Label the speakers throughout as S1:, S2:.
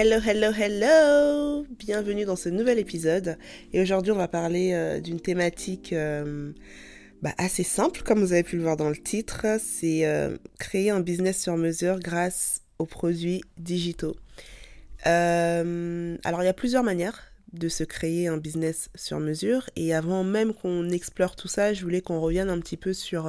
S1: Hello, hello, hello Bienvenue dans ce nouvel épisode. Et aujourd'hui, on va parler euh, d'une thématique euh, bah, assez simple, comme vous avez pu le voir dans le titre. C'est euh, créer un business sur mesure grâce aux produits digitaux. alors, il y a plusieurs manières de se créer un business sur mesure. Et avant même qu'on explore tout ça, je voulais qu'on revienne un petit peu sur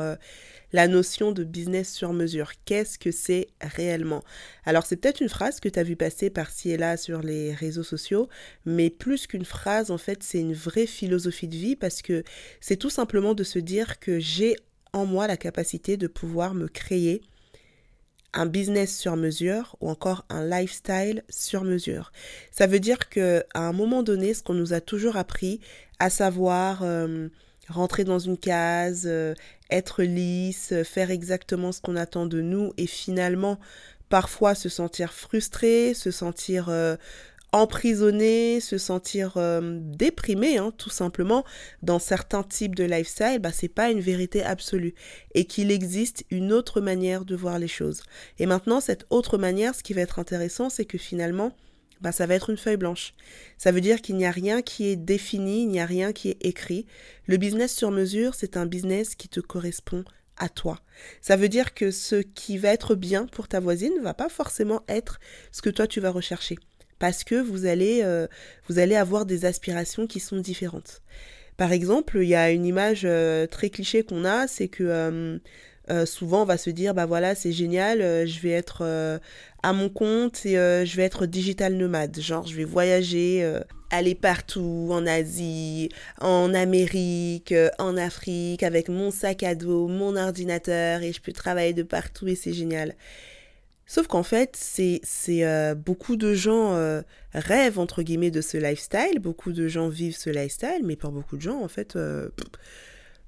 S1: la notion de business sur mesure. Qu'est-ce que c'est réellement? Alors c'est peut-être une phrase que tu as vu passer par-ci et là sur les réseaux sociaux, mais plus qu'une phrase, en fait, c'est une vraie philosophie de vie parce que c'est tout simplement de se dire que j'ai en moi la capacité de pouvoir me créer un business sur mesure ou encore un lifestyle sur mesure. Ça veut dire que à un moment donné, ce qu'on nous a toujours appris, à savoir euh, rentrer dans une case, euh, être lisse, faire exactement ce qu'on attend de nous et finalement parfois se sentir frustré, se sentir euh, emprisonné, se sentir euh, déprimé, hein, tout simplement, dans certains types de lifestyle, bah, c'est pas une vérité absolue. Et qu'il existe une autre manière de voir les choses. Et maintenant, cette autre manière, ce qui va être intéressant, c'est que finalement, bah, ça va être une feuille blanche. Ça veut dire qu'il n'y a rien qui est défini, il n'y a rien qui est écrit. Le business sur mesure, c'est un business qui te correspond à toi. Ça veut dire que ce qui va être bien pour ta voisine ne va pas forcément être ce que toi tu vas rechercher parce que vous allez, euh, vous allez avoir des aspirations qui sont différentes. Par exemple, il y a une image euh, très cliché qu'on a, c'est que euh, souvent on va se dire, bah voilà, c'est génial, je vais être à mon compte et je vais être digital nomade. Genre, je vais voyager, aller partout, en Asie, en Amérique, en Afrique, avec mon sac à dos, mon ordinateur, et je peux travailler de partout et c'est génial. Sauf qu'en fait, c'est euh, beaucoup de gens euh, rêvent entre guillemets de ce lifestyle, beaucoup de gens vivent ce lifestyle, mais pour beaucoup de gens, en fait, euh,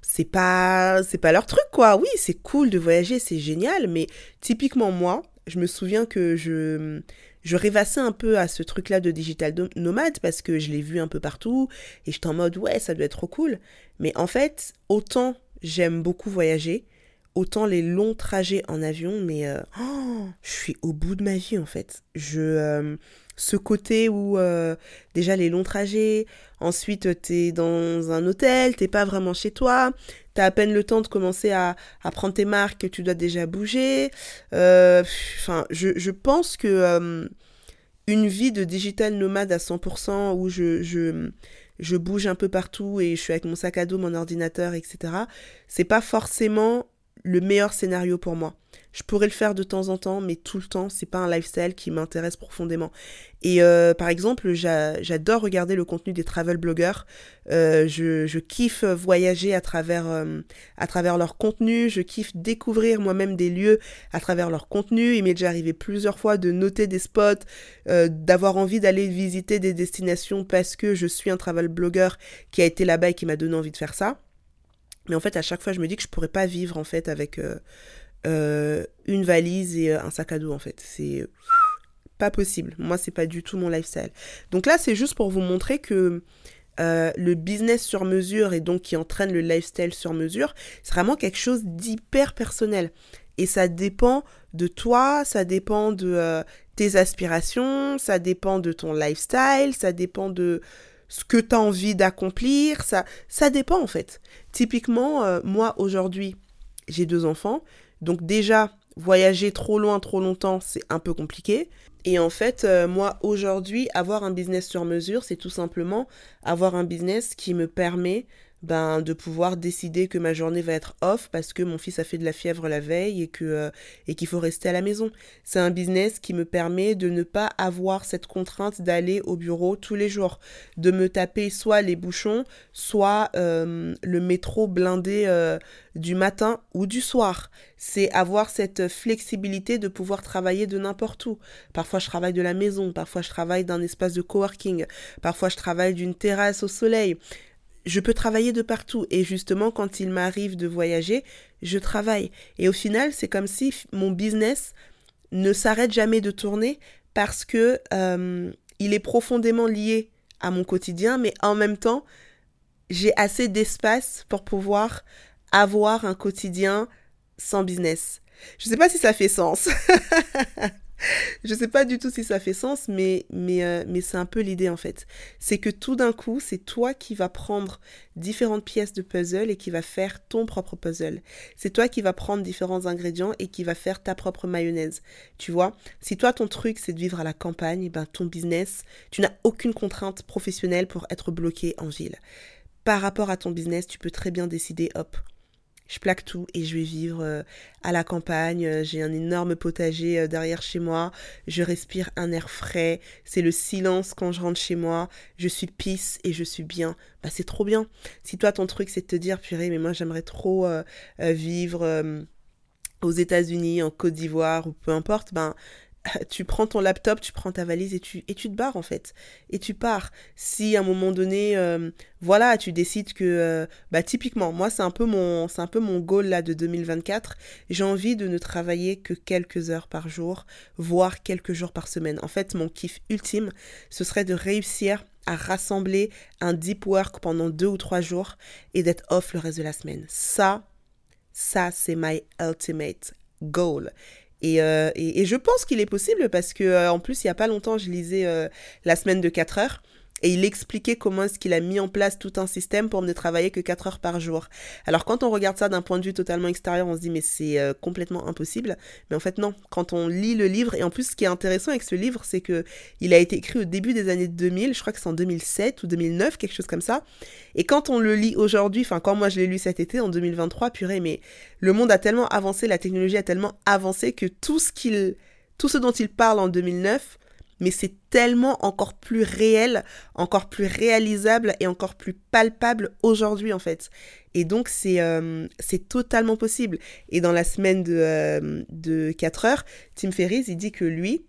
S1: c'est pas c'est pas leur truc quoi. Oui, c'est cool de voyager, c'est génial, mais typiquement moi, je me souviens que je je rêvassais un peu à ce truc-là de digital nomade parce que je l'ai vu un peu partout et j'étais en mode ouais, ça doit être trop cool. Mais en fait, autant j'aime beaucoup voyager, autant les longs trajets en avion, mais euh, oh, je suis au bout de ma vie en fait. Je, euh, ce côté où euh, déjà les longs trajets, ensuite t'es dans un hôtel, t'es pas vraiment chez toi, t'as à peine le temps de commencer à, à prendre tes marques, tu dois déjà bouger. Enfin, je, je, pense que une vie de digital nomade à 100% où je, je je bouge un peu partout et je suis avec mon sac à dos, mon ordinateur, etc. C'est pas forcément le meilleur scénario pour moi. Je pourrais le faire de temps en temps, mais tout le temps, c'est pas un lifestyle qui m'intéresse profondément. Et euh, par exemple, j'adore regarder le contenu des travel blogueurs. Euh, je, kiffe voyager à travers, euh, à travers leur contenu. Je kiffe découvrir moi-même des lieux à travers leur contenu. Il m'est déjà arrivé plusieurs fois de noter des spots, d'avoir envie d'aller visiter des destinations parce que je suis un travel blogueur qui a été là-bas et qui m'a donné envie de faire ça. Mais en fait, à chaque fois, je me dis que je pourrais pas vivre en fait avec euh, euh, une valise et euh, un sac à dos en fait. C'est pas possible. Moi, c'est pas du tout mon lifestyle. Donc là, c'est juste pour vous montrer que le business sur mesure et donc qui entraîne le lifestyle sur mesure, c'est vraiment quelque chose d'hyper personnel. Et ça dépend de toi, ça dépend de tes aspirations, ça dépend de ton lifestyle, ça dépend de ce que tu as envie d'accomplir, ça, ça dépend en fait. Typiquement, euh, moi aujourd'hui, j'ai deux enfants, donc déjà, voyager trop loin, trop longtemps, c'est un peu compliqué. Et en fait, euh, moi aujourd'hui, avoir un business sur mesure, c'est tout simplement avoir un business qui me permet ben, de pouvoir décider que ma journée va être off parce que mon fils a fait de la fièvre la veille et que euh, et qu'il faut rester à la maison. C'est un business qui me permet de ne pas avoir cette contrainte d'aller au bureau tous les jours, de me taper soit les bouchons, soit euh, le métro blindé euh, du matin ou du soir. C'est avoir cette flexibilité de pouvoir travailler de n'importe où. Parfois je travaille de la maison, parfois je travaille d'un espace de coworking, parfois je travaille d'une terrasse au soleil je peux travailler de partout. Et justement, quand il m'arrive de voyager, je travaille. Et au final, c'est comme si mon business ne s'arrête jamais de tourner parce que euh, il est profondément lié à mon quotidien, mais en même temps, j'ai assez d'espace pour pouvoir avoir un quotidien sans business. Je ne sais pas si ça fait sens. je sais pas du tout si ça fait sens, mais, mais, euh, mais c'est un peu l'idée en fait. C'est que tout d'un coup, c'est toi qui vas prendre différentes pièces de puzzle et qui va faire ton propre puzzle. C'est toi qui vas prendre différents ingrédients et qui va faire ta propre mayonnaise. Tu vois, si toi ton truc c'est de vivre à la campagne, ben ton business, tu n'as aucune contrainte professionnelle pour être bloqué en ville. Par rapport à ton business, tu peux très bien décider, hop, je plaque tout et je vais vivre euh, à la campagne. Euh, j'ai un énorme potager euh, derrière chez moi. Je respire un air frais. C'est le silence quand je rentre chez moi. Je suis pisse et je suis bien. Bah, c'est trop bien. Si toi, ton truc, c'est de te dire, purée, mais moi, j'aimerais trop vivre aux États-Unis, en Côte d'Ivoire ou peu importe, ben tu prends ton laptop, tu prends ta valise et tu, et tu te barres en fait. Et tu pars. Si à un moment donné, euh, voilà, tu décides que, euh, bah typiquement, moi c'est un peu mon, c'est un peu mon goal là de 2024. J'ai envie de ne travailler que quelques heures par jour, voire quelques jours par semaine. En fait, mon kiff ultime, ce serait de réussir à rassembler un deep work pendant deux ou trois jours et d'être off le reste de la semaine. Ça, ça c'est my ultimate goal. Euh, et, et, je pense qu'il est possible parce que euh, en plus, il n'y a pas longtemps, je lisais euh, la semaine de 4 heures et il expliquait comment est-ce qu'il a mis en place tout un système pour ne travailler que 4 heures par jour. Alors quand on regarde ça d'un point de vue totalement extérieur, on se dit mais c'est euh, complètement impossible. Mais en fait non, quand on lit le livre, et en plus ce qui est intéressant avec ce livre, c'est que il a été écrit au début des années 2000, je crois que c'est en 2007 ou 2009, quelque chose comme ça. Et quand on le lit aujourd'hui, enfin quand moi je l'ai lu cet été en 2023, purée, mais le monde a tellement avancé, la technologie a tellement avancé que tout ce qu'il tout ce dont il parle en 2009, mais c'est tellement encore plus réel, encore plus réalisable et encore plus palpable aujourd'hui en fait. Et donc c'est euh, c'est totalement possible. Et dans la semaine de, euh, de 4 heures, Tim Ferriss, il dit que lui,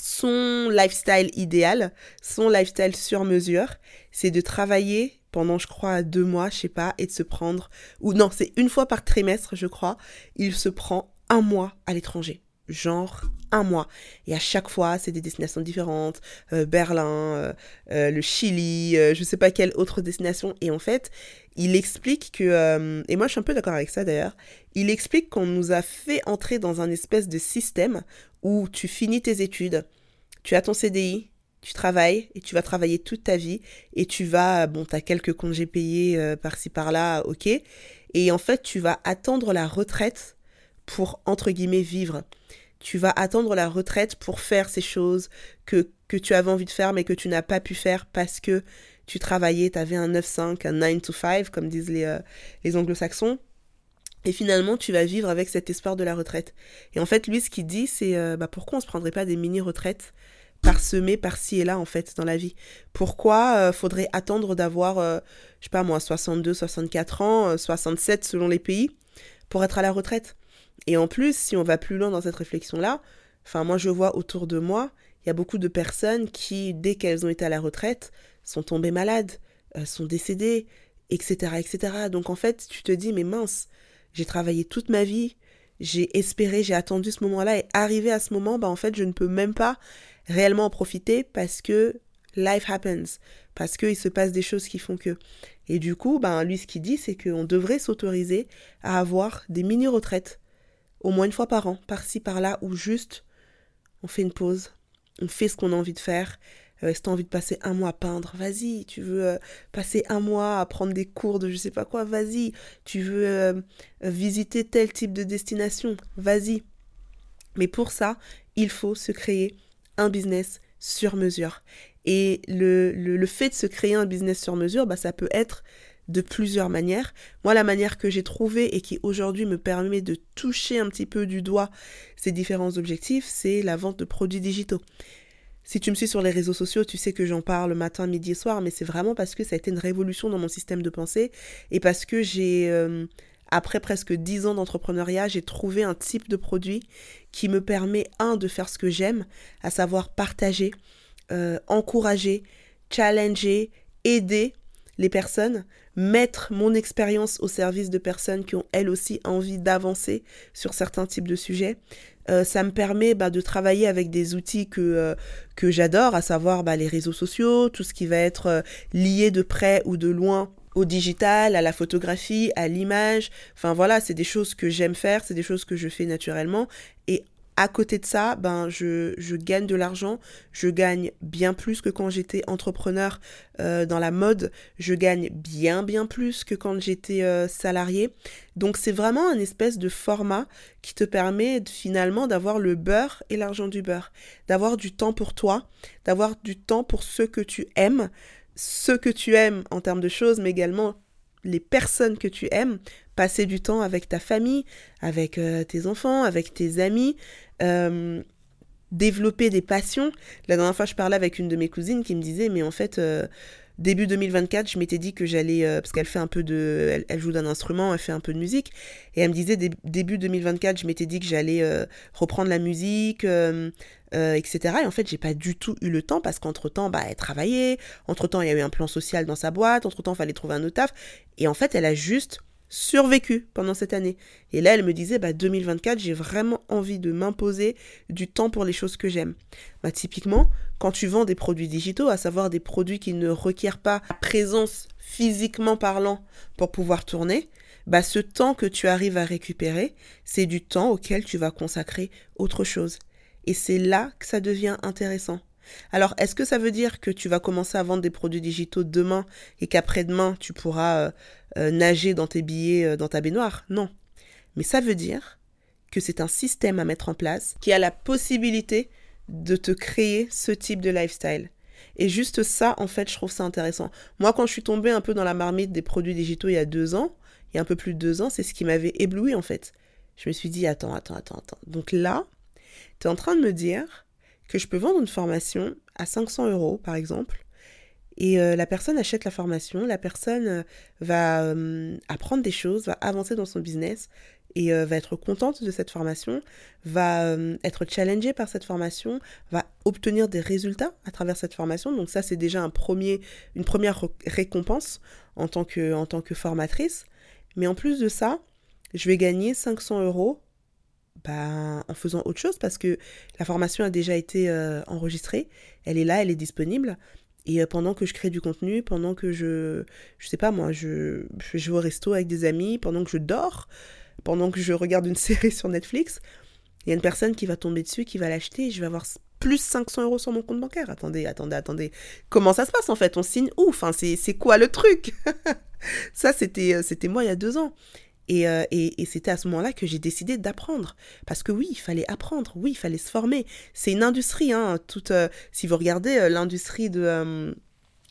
S1: son lifestyle idéal, son lifestyle sur mesure, c'est de travailler pendant, je crois, deux mois, je sais pas, et de se prendre, ou non, c'est une fois par trimestre, je crois, il se prend un mois à l'étranger genre un mois. Et à chaque fois, c'est des destinations différentes. Euh, Berlin, euh, euh, le Chili, je sais pas quelle autre destination. Et en fait, il explique que, et moi je suis un peu d'accord avec ça d'ailleurs, il explique qu'on nous a fait entrer dans un espèce de système où tu finis tes études, tu as ton CDI, tu travailles et tu vas travailler toute ta vie et tu vas, bon, tu as quelques congés payés par-ci par-là, ok. Et en fait, tu vas attendre la retraite pour, entre guillemets, vivre tu vas attendre la retraite pour faire ces choses que, que tu avais envie de faire mais que tu n'as pas pu faire parce que tu travaillais, tu avais un 9-5, un 9 to 5 comme disent les, euh, les anglo-saxons. Et finalement, tu vas vivre avec cet espoir de la retraite. Et en fait, lui, ce qu'il dit, c'est euh, bah, pourquoi on se prendrait pas des mini-retraites parsemées par-ci et là, en fait, dans la vie? Pourquoi euh, faudrait attendre d'avoir, je sais pas moi, 62, 64 ans, 67 selon les pays, pour être à la retraite? Et en plus, si on va plus loin dans cette réflexion-là, enfin moi je vois autour de moi, il y a beaucoup de personnes qui, dès qu'elles ont été à la retraite, sont tombées malades, euh, sont décédées, etc., etc. Donc en fait, tu te dis, mais mince, j'ai travaillé toute ma vie, j'ai espéré, j'ai attendu ce moment-là, et arrivé à ce moment, bah en fait, je ne peux même pas réellement en profiter parce que life happens, parce qu'il se passe des choses qui font que. Et du coup, ben, lui, ce qu'il dit, c'est qu'on devrait s'autoriser à avoir des mini-retraites au moins une fois par an, par-ci, par-là, ou juste on fait une pause, on fait ce qu'on a envie de faire. Euh, si tu as envie de passer un mois à peindre, vas-y. Tu veux euh, passer un mois à prendre des cours de je sais pas quoi, vas-y. Tu veux euh, visiter tel type de destination, vas-y. Mais pour ça, il faut se créer un business sur mesure. Et le, le, fait de se créer un business sur mesure, bah, ça peut être de plusieurs manières. Moi, la manière que j'ai trouvée et qui aujourd'hui me permet de toucher un petit peu du doigt ces différents objectifs, c'est la vente de produits digitaux. Si tu me suis sur les réseaux sociaux, tu sais que j'en parle matin, midi et soir, mais c'est vraiment parce que ça a été une révolution dans mon système de pensée et parce que j'ai, euh, après presque dix ans d'entrepreneuriat, j'ai trouvé un type de produit qui me permet, un, de faire ce que j'aime, à savoir partager, euh, encourager, challenger, aider les personnes, mettre mon expérience au service de personnes qui ont elles aussi envie d'avancer sur certains types de sujets. Euh, ça me permet bah, de travailler avec des outils que, euh, que j'adore, à savoir bah, les réseaux sociaux, tout ce qui va être lié de près ou de loin au digital, à la photographie, à l'image. Enfin voilà, c'est des choses que j'aime faire, c'est des choses que je fais naturellement. Et à côté de ça, ben, je, je gagne de l'argent, je gagne bien plus que quand j'étais entrepreneur euh, dans la mode, je gagne bien bien plus que quand j'étais euh, salarié. Donc c'est vraiment un espèce de format qui te permet finalement d'avoir le beurre et l'argent du beurre, d'avoir du temps pour toi, d'avoir du temps pour ce que tu aimes, ce que tu aimes en termes de choses, mais également les personnes que tu aimes, passer du temps avec ta famille, avec euh, tes enfants, avec tes amis, euh, développer des passions. La dernière fois, je parlais avec une de mes cousines qui me disait, mais en fait, euh, début 2024, je m'étais dit que j'allais, parce qu'elle fait un peu de, elle, joue d'un instrument, elle fait un peu de musique, et elle me disait début 2024, je m'étais dit que j'allais reprendre la musique, etc. Et en fait, j'ai pas du tout eu le temps parce qu'entre temps, bah, elle travaillait, entre temps, il y a eu un plan social dans sa boîte, entre temps, il fallait trouver un autre taf, et en fait, elle a juste survécu pendant cette année. Et là, elle me disait, bah, 2024, j'ai vraiment envie de m'imposer du temps pour les choses que j'aime. Bah, typiquement, quand tu vends des produits digitaux, à savoir des produits qui ne requièrent pas la présence physiquement parlant pour pouvoir tourner, bah, ce temps que tu arrives à récupérer, c'est du temps auquel tu vas consacrer autre chose. Et c'est là que ça devient intéressant. Alors, est-ce que ça veut dire que tu vas commencer à vendre des produits digitaux demain et qu'après-demain, tu pourras euh, euh, nager dans tes billets, euh, dans ta baignoire? Non. Mais ça veut dire que c'est un système à mettre en place qui a la possibilité de te créer ce type de lifestyle. Et juste ça, en fait, je trouve ça intéressant. Moi, quand je suis tombée un peu dans la marmite des produits digitaux il y a deux ans, il y a un peu plus de deux ans, c'est ce qui m'avait ébloui, en fait. Je me suis dit, attends, attends, attends, attends. Donc là, tu es en train de me dire que je peux vendre une formation à 500 euros, par exemple, et euh, la personne achète la formation, la personne euh, va euh, apprendre des choses, va avancer dans son business et va être contente de cette formation, va être challengée par cette formation, va obtenir des résultats à travers cette formation. Donc ça, c'est déjà un premier, une première récompense en tant, que, en tant que formatrice. Mais en plus de ça, je vais gagner 500 euros bah, en faisant autre chose parce que la formation a déjà été euh, enregistrée, elle est là, elle est disponible. Et euh, pendant que je crée du contenu, pendant que je, je sais pas moi, je, je vais au resto avec des amis, pendant que je dors, pendant que je regarde une série sur Netflix, il y a une personne qui va tomber dessus, qui va l'acheter, et je vais avoir plus 500 euros sur mon compte bancaire. Attendez, attendez, attendez. Comment ça se passe en fait? On signe où? Enfin, c'est quoi le truc? Ça, euh, c'était moi il y a deux ans. Euh, et, c'était à ce moment-là que j'ai décidé d'apprendre. Parce que oui, il fallait apprendre, oui, il fallait se former. C'est une industrie, hein, toute, euh, si vous regardez euh, l'industrie de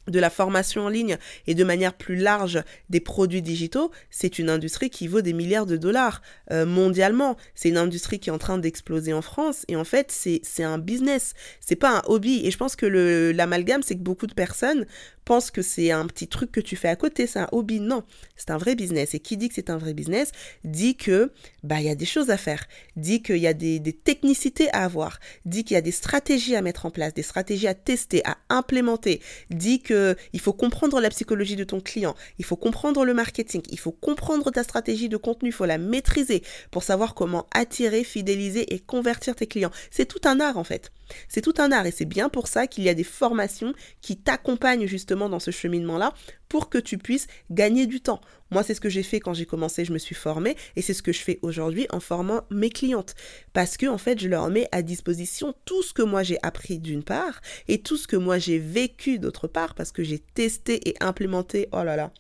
S1: de la formation en ligne et de manière plus large des produits digitaux, c'est une industrie qui vaut des milliards de dollars mondialement. C'est une industrie qui est en train d'exploser en France et en fait c'est un business, c'est pas un hobby. Et je pense que l'amalgame c'est que beaucoup de personnes pense que c'est un petit truc que tu fais à côté, c'est un hobby. Non, c'est un vrai business. Et qui dit que c'est un vrai business dit que bah il y a des choses à faire, dit qu'il y a des, des, technicités à avoir, dit qu'il y a des stratégies à mettre en place, des stratégies à tester, à implémenter, dit il faut comprendre la psychologie de ton client, il faut comprendre le marketing, il faut comprendre ta stratégie de contenu, il faut la maîtriser pour savoir comment attirer, fidéliser et convertir tes clients. C'est tout un art en fait. C'est tout un art et c'est bien pour ça qu'il y a des formations qui t'accompagnent justement dans ce cheminement-là pour que tu puisses gagner du temps. Moi, c'est ce que j'ai fait quand j'ai commencé, je me suis formée et c'est ce que je fais aujourd'hui en formant mes clientes parce que en fait, je leur mets à disposition tout ce que moi j'ai appris d'une part et tout ce que moi j'ai vécu d'autre part parce que j'ai testé et implémenté, oh là là,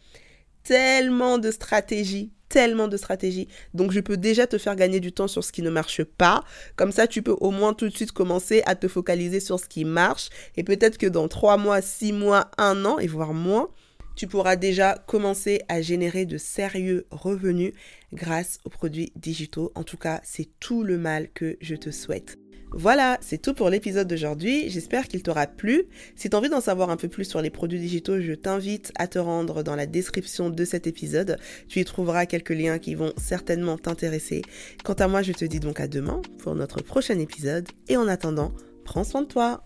S1: tellement de stratégies tellement de stratégies. Donc je peux déjà te faire gagner du temps sur ce qui ne marche pas. Comme ça, tu peux au moins tout de suite commencer à te focaliser sur ce qui marche. Et peut-être que dans trois mois, six mois, un an, et voire moins, tu pourras déjà commencer à générer de sérieux revenus grâce aux produits digitaux. En tout cas, c'est tout le mal que je te souhaite. Voilà, c'est tout pour l'épisode d'aujourd'hui. J'espère qu'il t'aura plu. Si tu as envie d'en savoir un peu plus sur les produits digitaux, je t'invite à te rendre dans la description de cet épisode. Tu y trouveras quelques liens qui vont certainement t'intéresser. Quant à moi, je te dis donc à demain pour notre prochain épisode. Et en attendant, prends soin de toi.